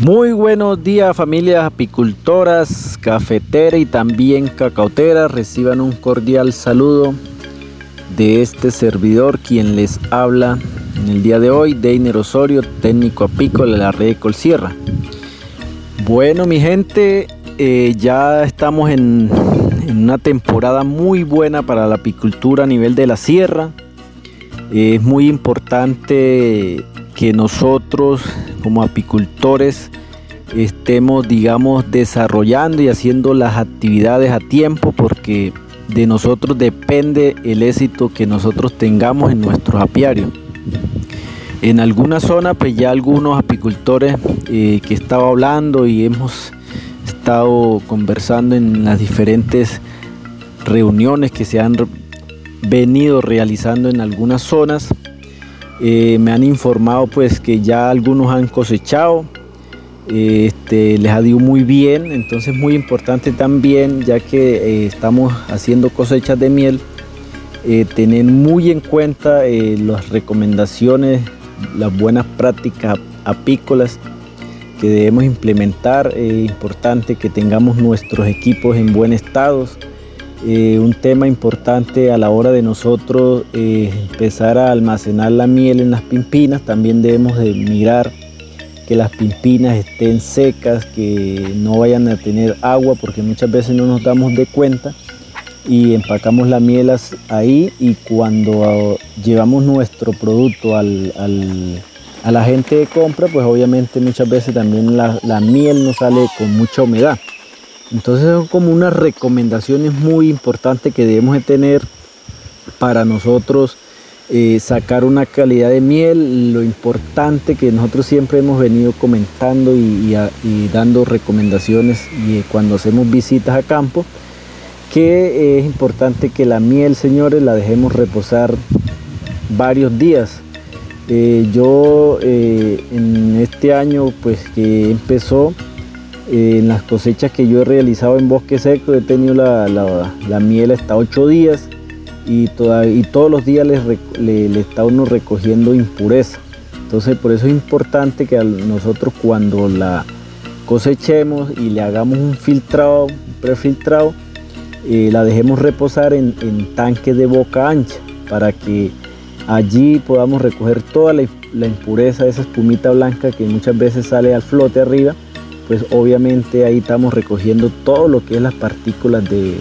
Muy buenos días familias apicultoras, cafeteras y también cacauteras. Reciban un cordial saludo de este servidor quien les habla en el día de hoy, Deiner Osorio, técnico apícola de la red Colsierra. Bueno mi gente, eh, ya estamos en, en, una temporada muy buena para la apicultura a nivel de la sierra. es muy importante que nosotros como apicultores estemos, digamos, desarrollando y haciendo las actividades a tiempo porque de nosotros depende el éxito que nosotros tengamos en nuestros apiarios. En alguna zona, pues ya algunos apicultores eh, que estaba hablando y hemos estado conversando en las diferentes reuniones que se han venido realizando en algunas zonas, eh, me han informado pues que ya algunos han cosechado, este, les ha ido muy bien, entonces muy importante también, ya que eh, estamos haciendo cosechas de miel, eh, tener muy en cuenta eh, las recomendaciones, las buenas prácticas apícolas que debemos implementar. Es importante que tengamos nuestros equipos en buen estado. un tema importante a la hora de nosotros empezar a almacenar la miel en las pimpinas, también debemos de mirar que las pimpinas estén secas, que no vayan a tener agua, porque muchas veces no nos damos de cuenta y empacamos las mielas ahí y cuando llevamos nuestro producto al, a la gente de compra, pues obviamente muchas veces también la, miel no sale con mucha humedad. Entonces son como unas recomendaciones muy importantes que debemos de tener para nosotros eh, sacar una calidad de miel, lo importante que nosotros siempre hemos venido comentando y, dando recomendaciones y, eh, cuando hacemos visitas a campo, que es importante que la miel, señores, la dejemos reposar varios días. Eh, yo en este año, pues que empezó, en las cosechas que yo he realizado en bosque seco, he tenido la, la miel hasta 8 días y, y todos los días le, está uno recogiendo impureza. Entonces por eso es importante que nosotros cuando la cosechemos y le hagamos un filtrado, un prefiltrado, eh, la dejemos reposar en, en, tanques de boca ancha para que allí podamos recoger toda la, impureza de esa espumita blanca que muchas veces sale al flote arriba, pues obviamente ahí estamos recogiendo todo lo que es las partículas de,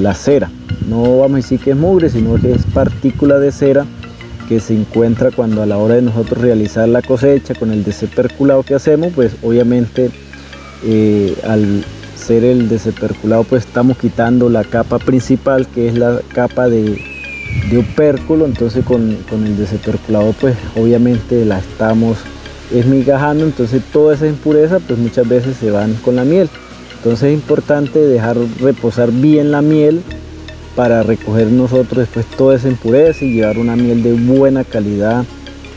la cera. No vamos a decir que es mugre, sino que es partícula de cera que se encuentra cuando a la hora de nosotros realizar la cosecha con el deseperculado que hacemos, pues obviamente eh, al ser el deseperculado pues estamos quitando la capa principal que es la capa de, de opérculo, entonces con, con el deseperculado pues obviamente la estamos esmigajando, entonces toda esa impureza pues muchas veces se van con la miel. Entonces es importante dejar reposar bien la miel para recoger nosotros después toda esa impureza y llevar una miel de buena calidad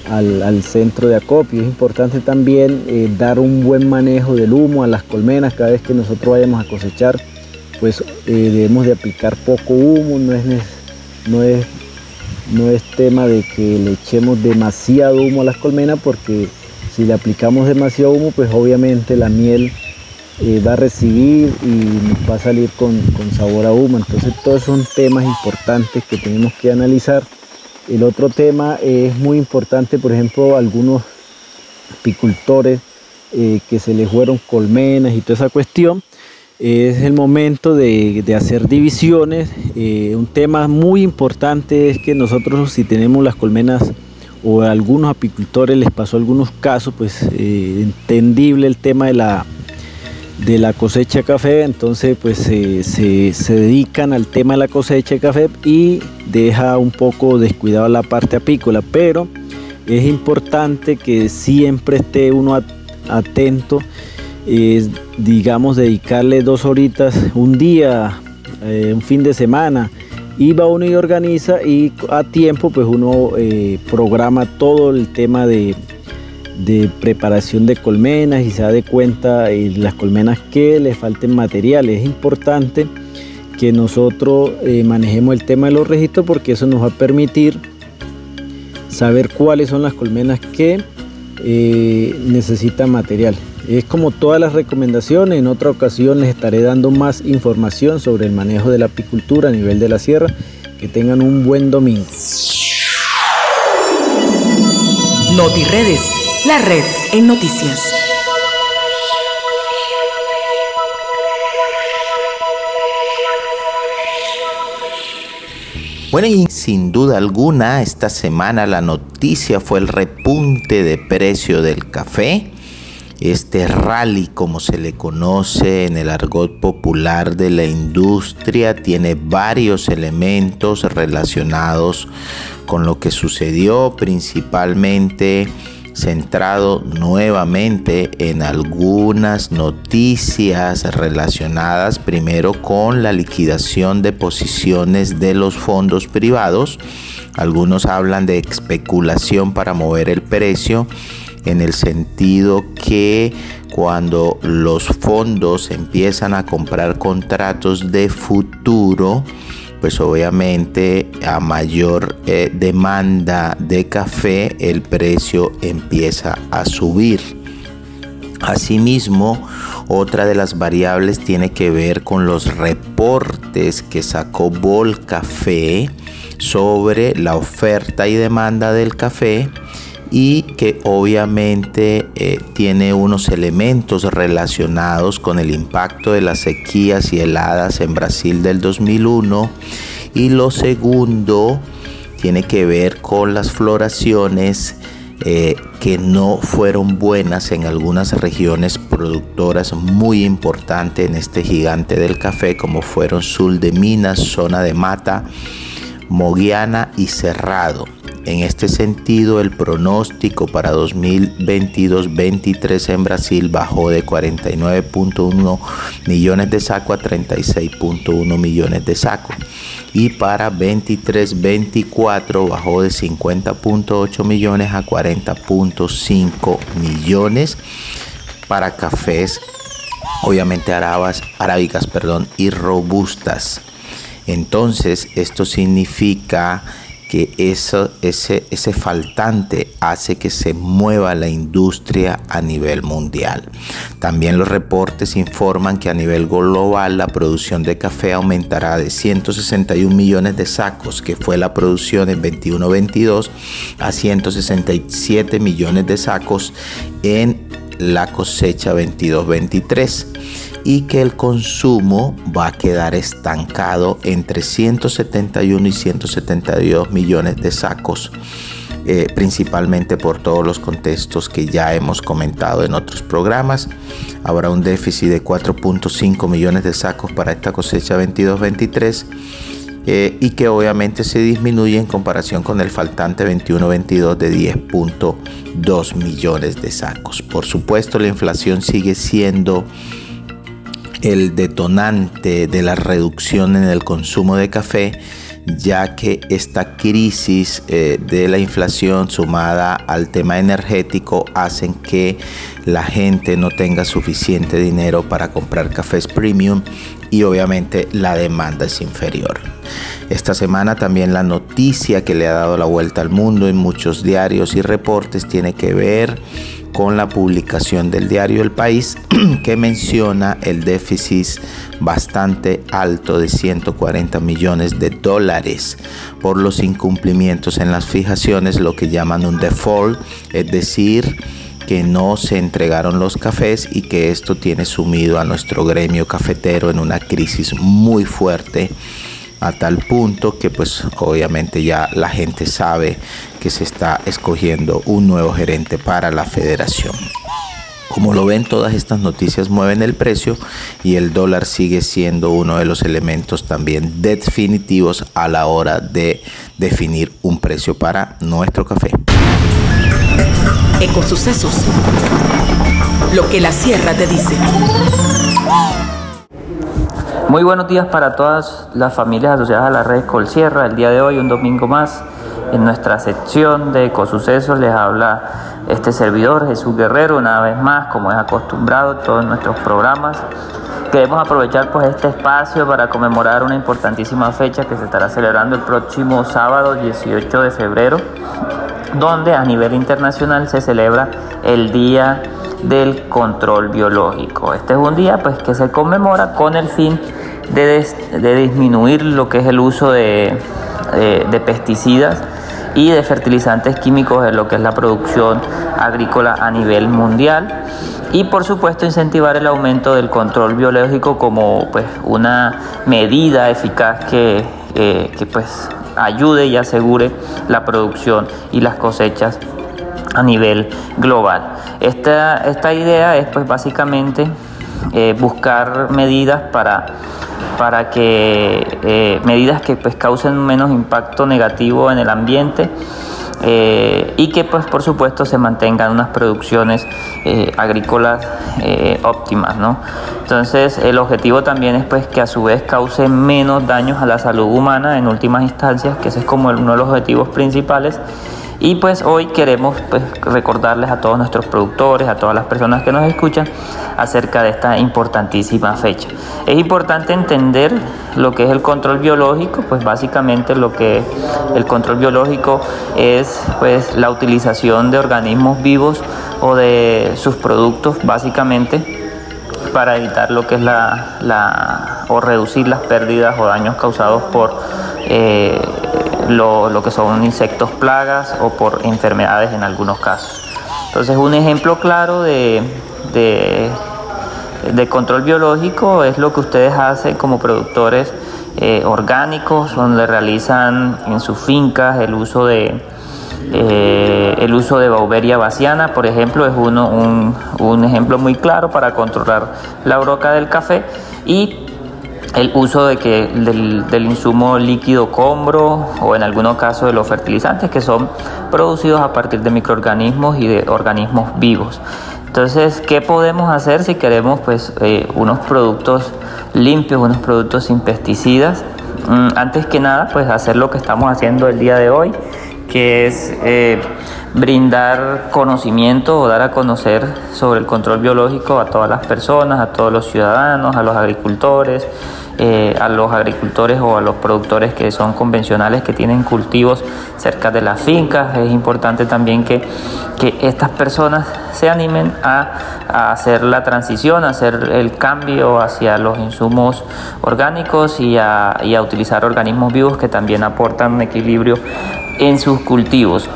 al, centro de acopio. Es importante también eh, dar un buen manejo del humo a las colmenas cada vez que nosotros vayamos a cosechar, pues eh, debemos de aplicar poco humo, no es, no, es, no es tema de que le echemos demasiado humo a las colmenas porque si le aplicamos demasiado humo, pues obviamente la miel eh, va a recibir y va a salir con, con sabor a humo. Entonces todos son temas importantes que tenemos que analizar. El otro tema es muy importante, por ejemplo, algunos apicultores eh, que se les fueron colmenas y toda esa cuestión. Es el momento de, hacer divisiones. Eh, un tema muy importante es que nosotros si tenemos las colmenas o a algunos apicultores les pasó algunos casos, pues eh, entendible el tema de la, de la cosecha de café, entonces pues se, se, dedican al tema de la cosecha de café y deja un poco descuidado la parte apícola, pero es importante que siempre esté uno atento, es, digamos, dedicarle dos horitas, un día, eh, un fin de semana, y va uno y organiza y a tiempo pues uno eh, programa todo el tema de, preparación de colmenas y se da de cuenta eh, las colmenas que le falten materiales. Es importante que nosotros manejemos el tema de los registros porque eso nos va a permitir saber cuáles son las colmenas que eh, necesitan material. Es como todas las recomendaciones, en otra ocasión les estaré dando más información sobre el manejo de la apicultura a nivel de la sierra. Que tengan un buen domingo. NotiRedes, la red en noticias. Bueno, y sin duda alguna, esta semana la noticia fue el repunte de precio del café. Este rally, como se le conoce en el argot popular de la industria, tiene varios elementos relacionados con lo que sucedió, principalmente centrado nuevamente en algunas noticias relacionadas primero con la liquidación de posiciones de los fondos privados. Algunos hablan de especulación para mover el precio en el sentido que cuando los fondos empiezan a comprar contratos de futuro, pues obviamente a mayor eh, demanda de café el precio empieza a subir. Asimismo, otra de las variables tiene que ver con los reportes que sacó Bol Café sobre la oferta y demanda del café y que obviamente eh, tiene unos elementos relacionados con el impacto de las sequías y heladas en Brasil del 2001 y lo segundo tiene que ver con las floraciones eh, que no fueron buenas en algunas regiones productoras muy importantes en este gigante del café como fueron Sul de Minas, zona de Mata, Moguiana y Cerrado. En este sentido, el pronóstico para 2022-23 en Brasil bajó de 49.1 millones de sacos a 36.1 millones de sacos. Y para 23-24 bajó de 50.8 millones a 40.5 millones para cafés, obviamente arabas, arábicas perdón, y robustas. Entonces, esto significa que eso, ese, ese faltante hace que se mueva la industria a nivel mundial. También los reportes informan que a nivel global la producción de café aumentará de 161 millones de sacos, que fue la producción en 21-22, a 167 millones de sacos en la cosecha 22-23 y que el consumo va a quedar estancado entre 171 y 172 millones de sacos, eh, principalmente por todos los contextos que ya hemos comentado en otros programas. Habrá un déficit de 4.5 millones de sacos para esta cosecha 22-23. Eh, y que obviamente se disminuye en comparación con el faltante 21-22 de 10.2 millones de sacos. Por supuesto, la inflación sigue siendo el detonante de la reducción en el consumo de café, ya que esta crisis eh, de la inflación sumada al tema energético hacen que la gente no tenga suficiente dinero para comprar cafés premium y obviamente la demanda es inferior. Esta semana también la noticia que le ha dado la vuelta al mundo en muchos diarios y reportes tiene que ver con la publicación del diario El País que menciona el déficit bastante alto de 140 millones de dólares por los incumplimientos en las fijaciones, lo que llaman un default, es decir, que no se entregaron los cafés y que esto tiene sumido a nuestro gremio cafetero en una crisis muy fuerte a tal punto que pues obviamente ya la gente sabe que se está escogiendo un nuevo gerente para la federación. Como lo ven, todas estas noticias mueven el precio y el dólar sigue siendo uno de los elementos también definitivos a la hora de definir un precio para nuestro café. Ecosucesos. Lo que la sierra te dice. Muy buenos días para todas las familias asociadas a la red Colsierra. El día de hoy, un domingo más, en nuestra sección de Ecosucesos les habla este servidor Jesús Guerrero, una vez más, como es acostumbrado en todos nuestros programas. Queremos aprovechar pues este espacio para conmemorar una importantísima fecha que se estará celebrando el próximo sábado 18 de febrero, donde a nivel internacional se celebra el Día del Control Biológico. Este es un día pues que se conmemora con el fin de, disminuir lo que es el uso de, pesticidas y de fertilizantes químicos en lo que es la producción agrícola a nivel mundial y por supuesto incentivar el aumento del control biológico como pues una medida eficaz que, eh, que pues ayude y asegure la producción y las cosechas a nivel global. Esta, esta idea es pues básicamente eh, buscar medidas para para que eh, medidas que pues causen menos impacto negativo en el ambiente eh, y que pues por supuesto se mantengan unas producciones eh, agrícolas óptimas ¿no? entonces el objetivo también es pues que a su vez cause menos daños a la salud humana en últimas instancias que ese es como uno de los objetivos principales y pues hoy queremos pues, recordarles a todos nuestros productores, a todas las personas que nos escuchan acerca de esta importantísima fecha. Es importante entender lo que es el control biológico, pues básicamente lo que el control biológico es pues la utilización de organismos vivos o de sus productos básicamente para evitar lo que es la, o reducir las pérdidas o daños causados por eh, lo, que son insectos plagas o por enfermedades en algunos casos. Entonces un ejemplo claro de, de, control biológico es lo que ustedes hacen como productores eh, orgánicos, donde realizan en sus fincas el uso de, eh, el uso de Bauberia baciana, por ejemplo, es uno, un, un, ejemplo muy claro para controlar la broca del café y el uso de que, del, insumo líquido combro o en algunos casos de los fertilizantes que son producidos a partir de microorganismos y de organismos vivos. Entonces, ¿qué podemos hacer si queremos pues, eh, unos productos limpios, unos productos sin pesticidas? Mm, antes que nada, pues hacer lo que estamos haciendo el día de hoy, que es eh, brindar conocimiento o dar a conocer sobre el control biológico a todas las personas, a todos los ciudadanos, a los agricultores, eh, a los agricultores o a los productores que son convencionales, que tienen cultivos cerca de las fincas. Es importante también que, que estas personas se animen a, hacer la transición, a hacer el cambio hacia los insumos orgánicos y a, y a utilizar organismos vivos que también aportan un equilibrio en sus cultivos.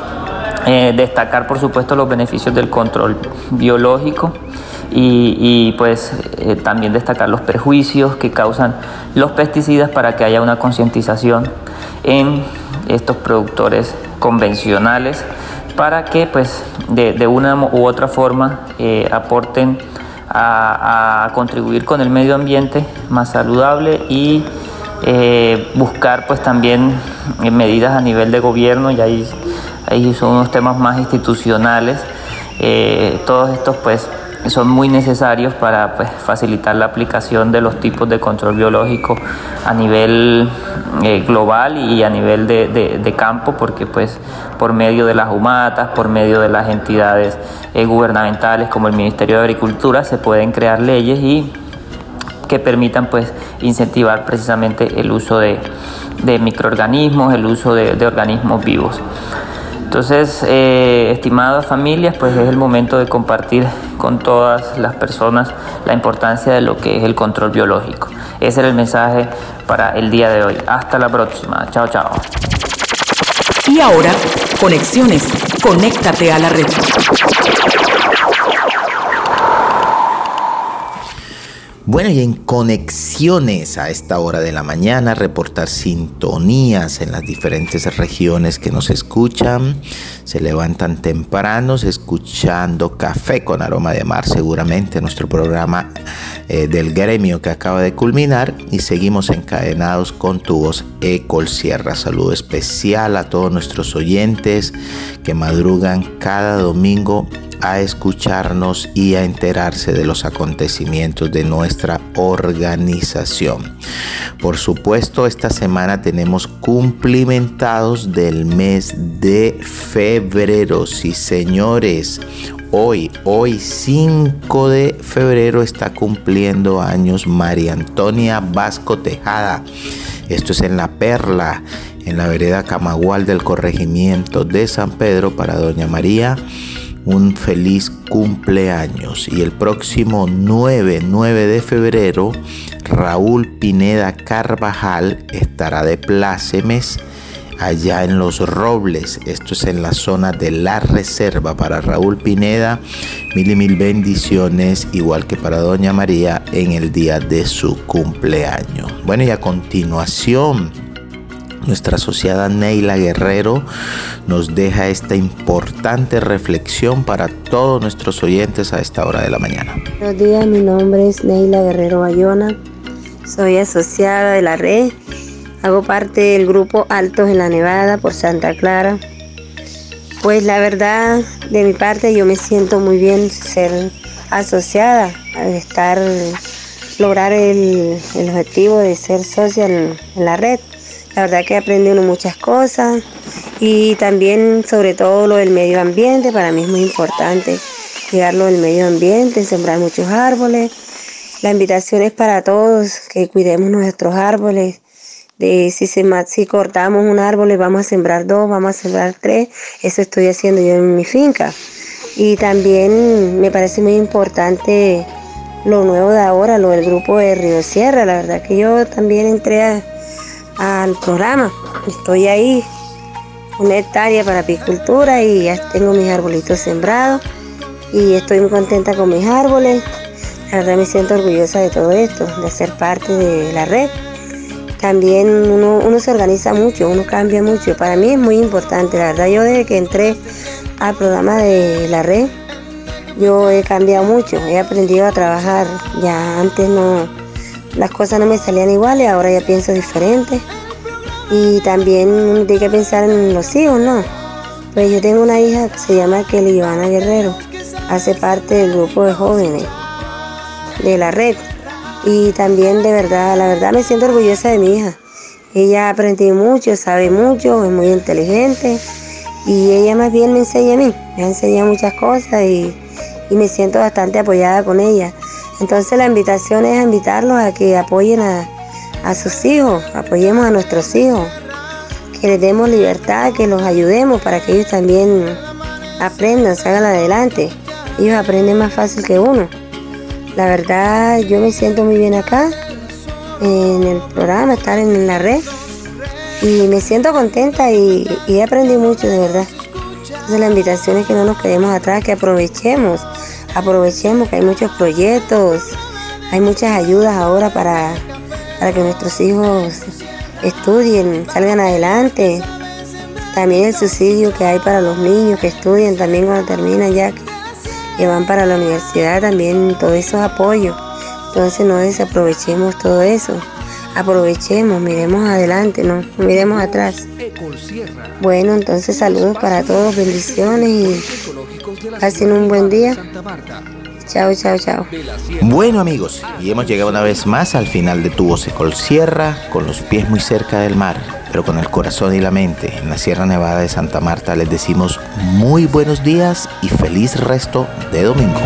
Eh, destacar por supuesto los beneficios del control biológico y, pues eh, también destacar los perjuicios que causan los pesticidas para que haya una concientización en estos productores convencionales para que pues de, una u otra forma eh, aporten a, contribuir con el medio ambiente más saludable y eh, buscar pues también medidas a nivel de gobierno y ahí, ahí son unos temas más institucionales. Todos estos pues son muy necesarios para pues, facilitar la aplicación de los tipos de control biológico a nivel eh, global y a nivel de, campo, porque pues por medio de las humatas, por medio de las entidades eh, gubernamentales como el Ministerio de Agricultura, se pueden crear leyes y que permitan pues incentivar precisamente el uso de, microorganismos, el uso de, organismos vivos. Entonces, eh, estimadas familias, pues es el momento de compartir con todas las personas la importancia de lo que es el control biológico. Ese era el mensaje para el día de hoy. Hasta la próxima. Chao, chao. Y ahora, conexiones. Conéctate a la red. Bueno, y en conexiones a esta hora de la mañana, reportar sintonías en las diferentes regiones que nos escuchan. Se levantan tempranos escuchando Café con Aroma de Mar, seguramente nuestro programa eh, del gremio que acaba de culminar. Y seguimos encadenados con tu voz Ecol Sierra. Saludo especial a todos nuestros oyentes que madrugan cada domingo a escucharnos y a enterarse de los acontecimientos de nuestra organización. Por supuesto, esta semana tenemos cumplimentados del mes de febrero. Sí, señores, hoy, hoy 5 de febrero está cumpliendo años María Antonia Vasco Tejada. Esto es en La Perla, en la vereda Camagual del corregimiento de San Pedro para Doña María un feliz cumpleaños. Y el próximo 9, 9 de febrero, Raúl Pineda Carvajal estará de plácemes allá en Los Robles. Esto es en la zona de la reserva para Raúl Pineda. Mil y mil bendiciones, igual que para Doña María en el día de su cumpleaños. Bueno, y a continuación nuestra asociada Neila Guerrero nos deja esta importante reflexión para todos nuestros oyentes a esta hora de la mañana. Buenos días, mi nombre es Neila Guerrero Bayona, soy asociada de la red, hago parte del grupo Altos en la Nevada por Santa Clara. Pues la verdad, de mi parte yo me siento muy bien ser asociada, estar, lograr el, objetivo de ser socia en la red. La verdad que aprende uno muchas cosas y también sobre todo lo del medio ambiente, para mí es muy importante cuidarlo del medio ambiente, sembrar muchos árboles. La invitación es para todos que cuidemos nuestros árboles. De si, se, si cortamos un árbol, vamos a sembrar dos, vamos a sembrar tres. Eso estoy haciendo yo en mi finca. Y también me parece muy importante lo nuevo de ahora, lo del grupo de Río Sierra. La verdad que yo también entré a, al programa. Estoy ahí, una hectárea para apicultura y ya tengo mis arbolitos sembrados y estoy muy contenta con mis árboles. La verdad me siento orgullosa de todo esto, de ser parte de la red. También uno, uno se organiza mucho, uno cambia mucho. Para mí es muy importante, la verdad yo desde que entré al programa de la red, yo he cambiado mucho, he aprendido a trabajar. Ya antes no, las cosas no me salían iguales, ahora ya pienso diferente. Y también hay que pensar en los hijos, ¿no? Pues yo tengo una hija que se llama Kelly Joana Guerrero, hace parte del grupo de jóvenes de la red. Y también de verdad, la verdad me siento orgullosa de mi hija. Ella ha aprendido mucho, sabe mucho, es muy inteligente y ella más bien me enseña a mí, me ha enseñado muchas cosas y me siento bastante apoyada con ella. Entonces la invitación es a invitarlos a que apoyen a, sus hijos, apoyemos a nuestros hijos, que les demos libertad, que los ayudemos para que ellos también aprendan, salgan adelante. Ellos aprenden más fácil que uno. La verdad, yo me siento muy bien acá, en el programa, estar en la red. Y me siento contenta y, y he aprendido mucho, de verdad. Entonces la invitación es que no nos quedemos atrás, que aprovechemos aprovechemos que hay muchos proyectos, hay muchas ayudas ahora para, para que nuestros hijos estudien, salgan adelante. También el subsidio que hay para los niños que estudian también cuando terminan ya, que, van para la universidad, también todo eso es apoyo. Entonces no desaprovechemos todo eso. Aprovechemos, miremos adelante, no miremos atrás. Bueno, entonces saludos para todos, bendiciones y Pasen un buen día. Chao, chao, chao. Bueno amigos, y hemos llegado una vez más al final de Tu Voz Sierra, con los pies muy cerca del mar, pero con el corazón y la mente en la Sierra Nevada de Santa Marta. Les decimos muy buenos días y feliz resto de domingo.